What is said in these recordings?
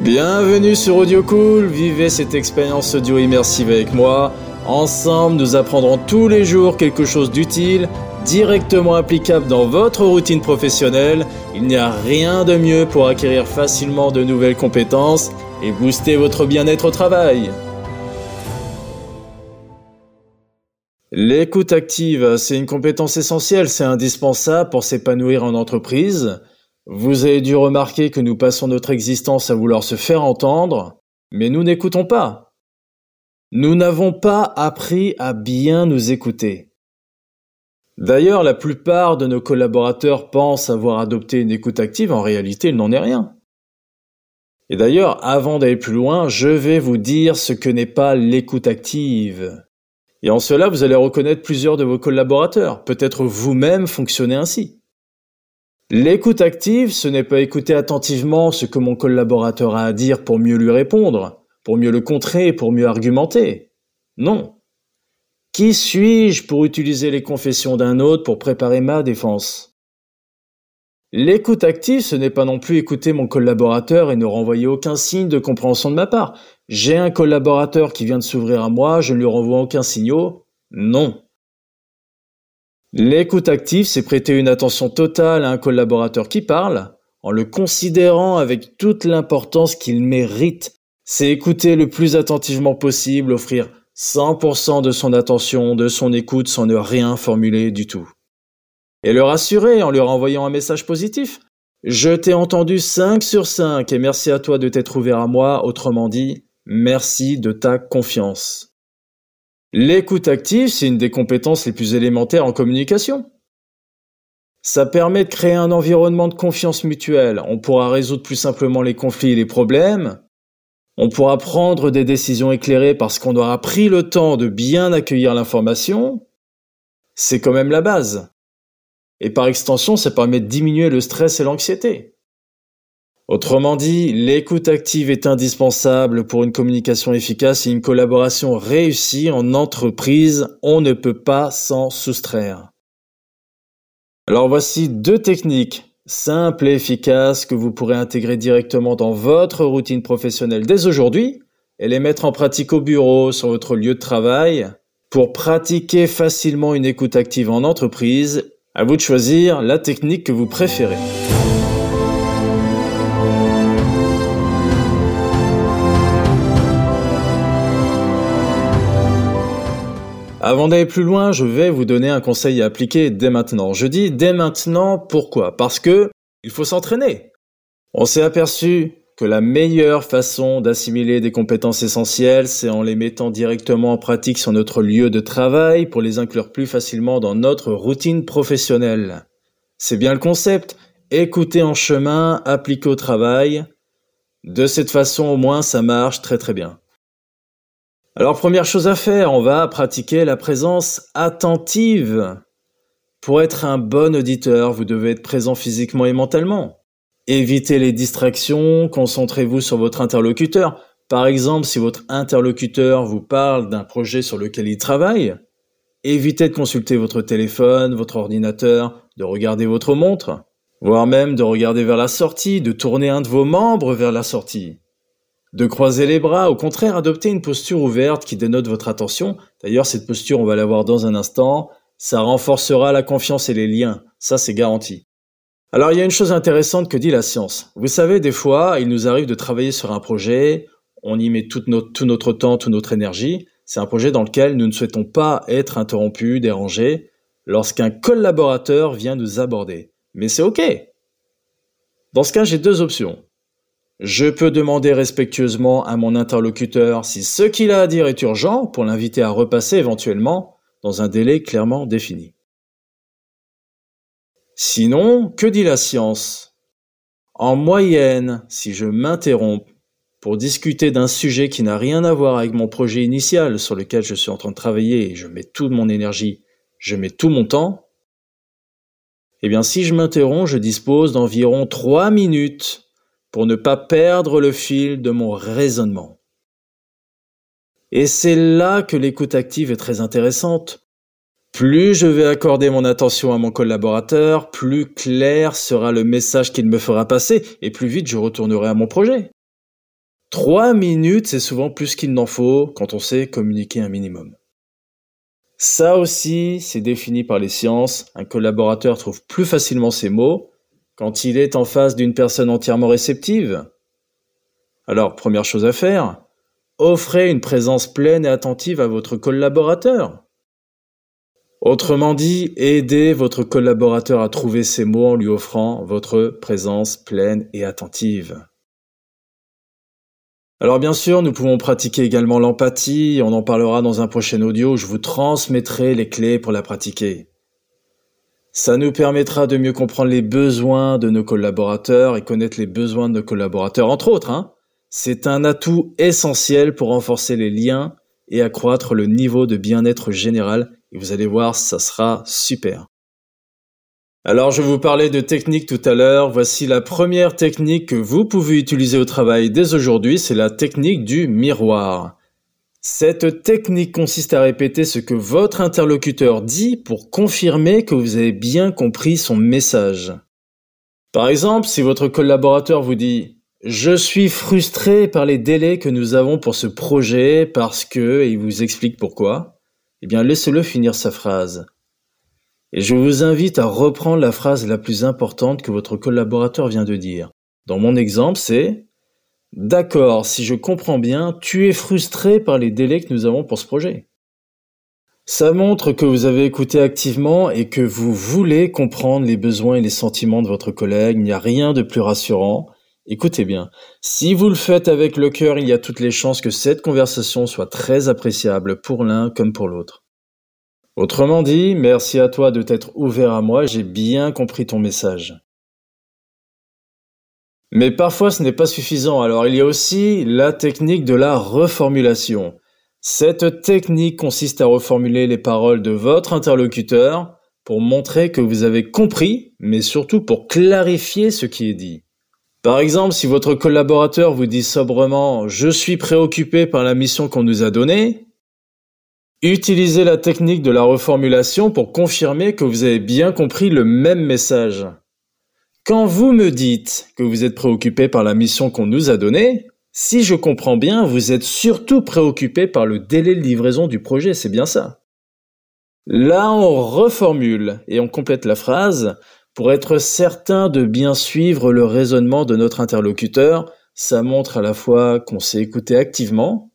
Bienvenue sur Audio Cool, vivez cette expérience audio immersive avec moi. Ensemble, nous apprendrons tous les jours quelque chose d'utile, directement applicable dans votre routine professionnelle. Il n'y a rien de mieux pour acquérir facilement de nouvelles compétences et booster votre bien-être au travail. L'écoute active, c'est une compétence essentielle, c'est indispensable pour s'épanouir en entreprise. Vous avez dû remarquer que nous passons notre existence à vouloir se faire entendre, mais nous n'écoutons pas. Nous n'avons pas appris à bien nous écouter. D'ailleurs, la plupart de nos collaborateurs pensent avoir adopté une écoute active, en réalité il n'en est rien. Et d'ailleurs, avant d'aller plus loin, je vais vous dire ce que n'est pas l'écoute active. Et en cela, vous allez reconnaître plusieurs de vos collaborateurs. Peut-être vous-même fonctionnez ainsi. L'écoute active, ce n'est pas écouter attentivement ce que mon collaborateur a à dire pour mieux lui répondre, pour mieux le contrer, pour mieux argumenter. Non. Qui suis-je pour utiliser les confessions d'un autre pour préparer ma défense? L'écoute active, ce n'est pas non plus écouter mon collaborateur et ne renvoyer aucun signe de compréhension de ma part. J'ai un collaborateur qui vient de s'ouvrir à moi, je ne lui renvoie aucun signaux. Non. L'écoute active, c'est prêter une attention totale à un collaborateur qui parle, en le considérant avec toute l'importance qu'il mérite. C'est écouter le plus attentivement possible, offrir 100% de son attention, de son écoute sans ne rien formuler du tout et le rassurer en lui renvoyant un message positif. Je t'ai entendu 5 sur 5 et merci à toi de t'être ouvert à moi, autrement dit, merci de ta confiance. L'écoute active, c'est une des compétences les plus élémentaires en communication. Ça permet de créer un environnement de confiance mutuelle. On pourra résoudre plus simplement les conflits et les problèmes. On pourra prendre des décisions éclairées parce qu'on aura pris le temps de bien accueillir l'information. C'est quand même la base. Et par extension, ça permet de diminuer le stress et l'anxiété. Autrement dit, l'écoute active est indispensable pour une communication efficace et une collaboration réussie en entreprise. On ne peut pas s'en soustraire. Alors voici deux techniques simples et efficaces que vous pourrez intégrer directement dans votre routine professionnelle dès aujourd'hui et les mettre en pratique au bureau, sur votre lieu de travail, pour pratiquer facilement une écoute active en entreprise à vous de choisir la technique que vous préférez. Avant d'aller plus loin, je vais vous donner un conseil à appliquer dès maintenant. Je dis dès maintenant, pourquoi? Parce que il faut s'entraîner. On s'est aperçu que la meilleure façon d'assimiler des compétences essentielles, c'est en les mettant directement en pratique sur notre lieu de travail pour les inclure plus facilement dans notre routine professionnelle. C'est bien le concept. Écouter en chemin, appliquer au travail. De cette façon, au moins, ça marche très très bien. Alors, première chose à faire, on va pratiquer la présence attentive. Pour être un bon auditeur, vous devez être présent physiquement et mentalement. Évitez les distractions, concentrez-vous sur votre interlocuteur. Par exemple, si votre interlocuteur vous parle d'un projet sur lequel il travaille, évitez de consulter votre téléphone, votre ordinateur, de regarder votre montre, voire même de regarder vers la sortie, de tourner un de vos membres vers la sortie. De croiser les bras, au contraire, adoptez une posture ouverte qui dénote votre attention. D'ailleurs, cette posture, on va la voir dans un instant. Ça renforcera la confiance et les liens. Ça, c'est garanti. Alors il y a une chose intéressante que dit la science. Vous savez, des fois, il nous arrive de travailler sur un projet, on y met tout notre, tout notre temps, toute notre énergie. C'est un projet dans lequel nous ne souhaitons pas être interrompus, dérangés, lorsqu'un collaborateur vient nous aborder. Mais c'est OK. Dans ce cas, j'ai deux options. Je peux demander respectueusement à mon interlocuteur si ce qu'il a à dire est urgent pour l'inviter à repasser éventuellement dans un délai clairement défini. Sinon, que dit la science? En moyenne, si je m'interromps pour discuter d'un sujet qui n'a rien à voir avec mon projet initial sur lequel je suis en train de travailler et je mets toute mon énergie, je mets tout mon temps, eh bien si je m'interromps, je dispose d'environ trois minutes pour ne pas perdre le fil de mon raisonnement. Et c'est là que l'écoute active est très intéressante. Plus je vais accorder mon attention à mon collaborateur, plus clair sera le message qu'il me fera passer, et plus vite je retournerai à mon projet. Trois minutes, c'est souvent plus qu'il n'en faut quand on sait communiquer un minimum. Ça aussi, c'est défini par les sciences. Un collaborateur trouve plus facilement ses mots quand il est en face d'une personne entièrement réceptive. Alors, première chose à faire, offrez une présence pleine et attentive à votre collaborateur. Autrement dit, aidez votre collaborateur à trouver ses mots en lui offrant votre présence pleine et attentive. Alors bien sûr, nous pouvons pratiquer également l'empathie, on en parlera dans un prochain audio, où je vous transmettrai les clés pour la pratiquer. Ça nous permettra de mieux comprendre les besoins de nos collaborateurs et connaître les besoins de nos collaborateurs, entre autres. Hein. C'est un atout essentiel pour renforcer les liens et accroître le niveau de bien-être général. Et vous allez voir, ça sera super. Alors je vous parlais de technique tout à l'heure. Voici la première technique que vous pouvez utiliser au travail dès aujourd'hui, c'est la technique du miroir. Cette technique consiste à répéter ce que votre interlocuteur dit pour confirmer que vous avez bien compris son message. Par exemple, si votre collaborateur vous dit je suis frustré par les délais que nous avons pour ce projet parce que, et il vous explique pourquoi, eh bien laissez-le finir sa phrase. Et je vous invite à reprendre la phrase la plus importante que votre collaborateur vient de dire. Dans mon exemple, c'est D'accord, si je comprends bien, tu es frustré par les délais que nous avons pour ce projet. Ça montre que vous avez écouté activement et que vous voulez comprendre les besoins et les sentiments de votre collègue. Il n'y a rien de plus rassurant. Écoutez bien, si vous le faites avec le cœur, il y a toutes les chances que cette conversation soit très appréciable pour l'un comme pour l'autre. Autrement dit, merci à toi de t'être ouvert à moi, j'ai bien compris ton message. Mais parfois ce n'est pas suffisant, alors il y a aussi la technique de la reformulation. Cette technique consiste à reformuler les paroles de votre interlocuteur pour montrer que vous avez compris, mais surtout pour clarifier ce qui est dit. Par exemple, si votre collaborateur vous dit sobrement ⁇ Je suis préoccupé par la mission qu'on nous a donnée ⁇ Utilisez la technique de la reformulation pour confirmer que vous avez bien compris le même message. Quand vous me dites que vous êtes préoccupé par la mission qu'on nous a donnée, si je comprends bien, vous êtes surtout préoccupé par le délai de livraison du projet, c'est bien ça? Là, on reformule et on complète la phrase pour être certain de bien suivre le raisonnement de notre interlocuteur. Ça montre à la fois qu'on s'est écouté activement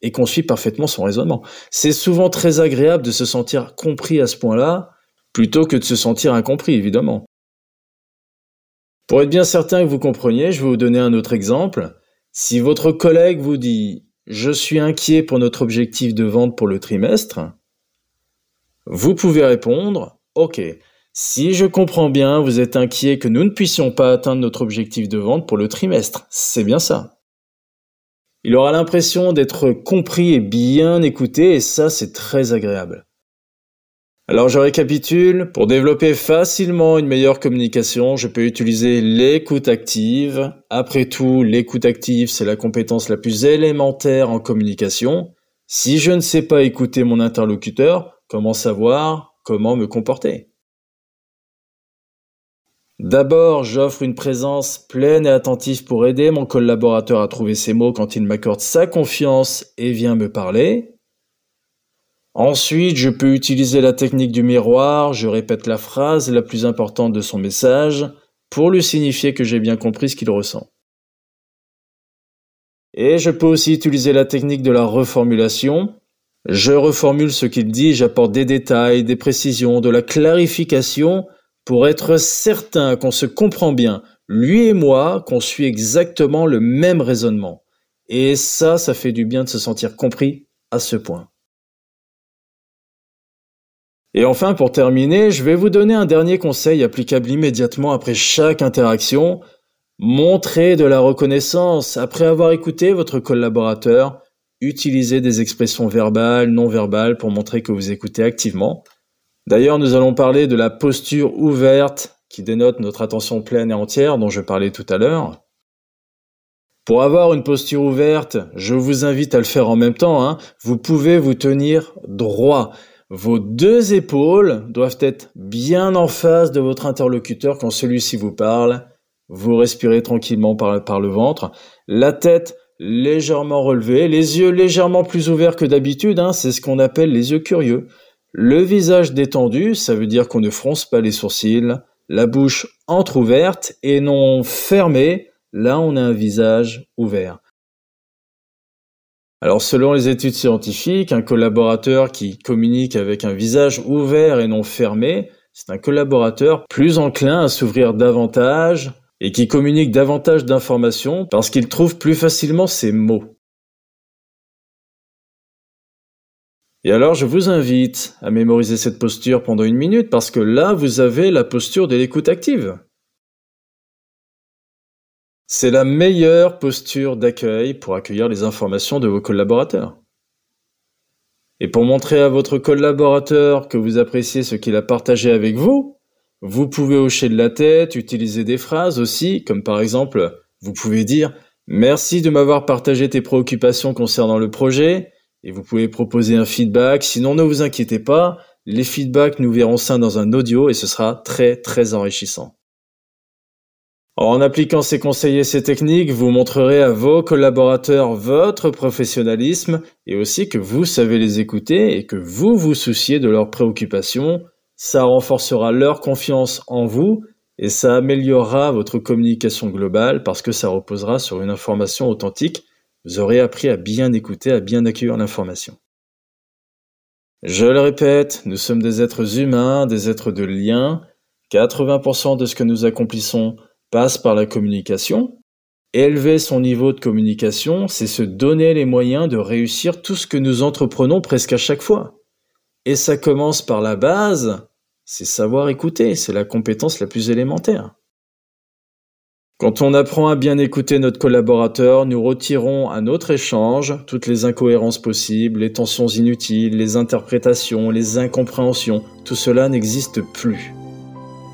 et qu'on suit parfaitement son raisonnement. C'est souvent très agréable de se sentir compris à ce point-là, plutôt que de se sentir incompris, évidemment. Pour être bien certain que vous compreniez, je vais vous donner un autre exemple. Si votre collègue vous dit ⁇ Je suis inquiet pour notre objectif de vente pour le trimestre ⁇ vous pouvez répondre ⁇ Ok, si je comprends bien, vous êtes inquiet que nous ne puissions pas atteindre notre objectif de vente pour le trimestre. C'est bien ça. Il aura l'impression d'être compris et bien écouté et ça c'est très agréable. Alors je récapitule, pour développer facilement une meilleure communication, je peux utiliser l'écoute active. Après tout, l'écoute active, c'est la compétence la plus élémentaire en communication. Si je ne sais pas écouter mon interlocuteur, comment savoir comment me comporter? D'abord, j'offre une présence pleine et attentive pour aider mon collaborateur à trouver ses mots quand il m'accorde sa confiance et vient me parler. Ensuite, je peux utiliser la technique du miroir, je répète la phrase la plus importante de son message pour lui signifier que j'ai bien compris ce qu'il ressent. Et je peux aussi utiliser la technique de la reformulation. Je reformule ce qu'il dit, j'apporte des détails, des précisions, de la clarification pour être certain qu'on se comprend bien, lui et moi, qu'on suit exactement le même raisonnement. Et ça, ça fait du bien de se sentir compris à ce point. Et enfin, pour terminer, je vais vous donner un dernier conseil applicable immédiatement après chaque interaction. Montrez de la reconnaissance. Après avoir écouté votre collaborateur, utilisez des expressions verbales, non verbales pour montrer que vous écoutez activement. D'ailleurs, nous allons parler de la posture ouverte qui dénote notre attention pleine et entière dont je parlais tout à l'heure. Pour avoir une posture ouverte, je vous invite à le faire en même temps. Hein. Vous pouvez vous tenir droit. Vos deux épaules doivent être bien en face de votre interlocuteur quand celui-ci vous parle. Vous respirez tranquillement par, le ventre. La tête légèrement relevés, les yeux légèrement plus ouverts que d'habitude, hein, c'est ce qu'on appelle les yeux curieux. Le visage détendu, ça veut dire qu'on ne fronce pas les sourcils, la bouche entr'ouverte et non fermée, là on a un visage ouvert. Alors selon les études scientifiques, un collaborateur qui communique avec un visage ouvert et non fermé, c'est un collaborateur plus enclin à s'ouvrir davantage et qui communique davantage d'informations parce qu'il trouve plus facilement ses mots. Et alors je vous invite à mémoriser cette posture pendant une minute parce que là vous avez la posture de l'écoute active. C'est la meilleure posture d'accueil pour accueillir les informations de vos collaborateurs. Et pour montrer à votre collaborateur que vous appréciez ce qu'il a partagé avec vous, vous pouvez hocher de la tête, utiliser des phrases aussi, comme par exemple, vous pouvez dire Merci de m'avoir partagé tes préoccupations concernant le projet, et vous pouvez proposer un feedback, sinon ne vous inquiétez pas, les feedbacks nous verront ça dans un audio et ce sera très très enrichissant. En appliquant ces conseils et ces techniques, vous montrerez à vos collaborateurs votre professionnalisme et aussi que vous savez les écouter et que vous vous souciez de leurs préoccupations. Ça renforcera leur confiance en vous et ça améliorera votre communication globale parce que ça reposera sur une information authentique. Vous aurez appris à bien écouter, à bien accueillir l'information. Je le répète, nous sommes des êtres humains, des êtres de lien. 80% de ce que nous accomplissons passe par la communication. Élever son niveau de communication, c'est se donner les moyens de réussir tout ce que nous entreprenons presque à chaque fois. Et ça commence par la base, c'est savoir écouter, c'est la compétence la plus élémentaire. Quand on apprend à bien écouter notre collaborateur, nous retirons à notre échange toutes les incohérences possibles, les tensions inutiles, les interprétations, les incompréhensions. Tout cela n'existe plus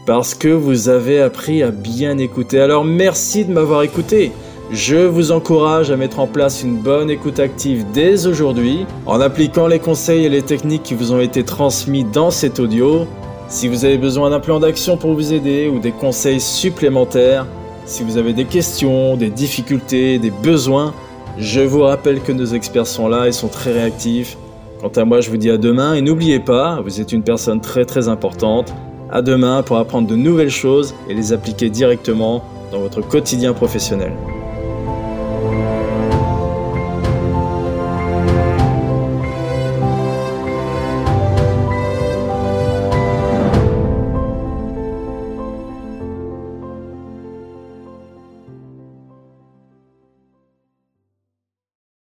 parce que vous avez appris à bien écouter. Alors merci de m'avoir écouté. Je vous encourage à mettre en place une bonne écoute active dès aujourd'hui en appliquant les conseils et les techniques qui vous ont été transmis dans cet audio. Si vous avez besoin d'un plan d'action pour vous aider ou des conseils supplémentaires, si vous avez des questions, des difficultés, des besoins, je vous rappelle que nos experts sont là et sont très réactifs. Quant à moi, je vous dis à demain et n'oubliez pas, vous êtes une personne très très importante. À demain pour apprendre de nouvelles choses et les appliquer directement dans votre quotidien professionnel.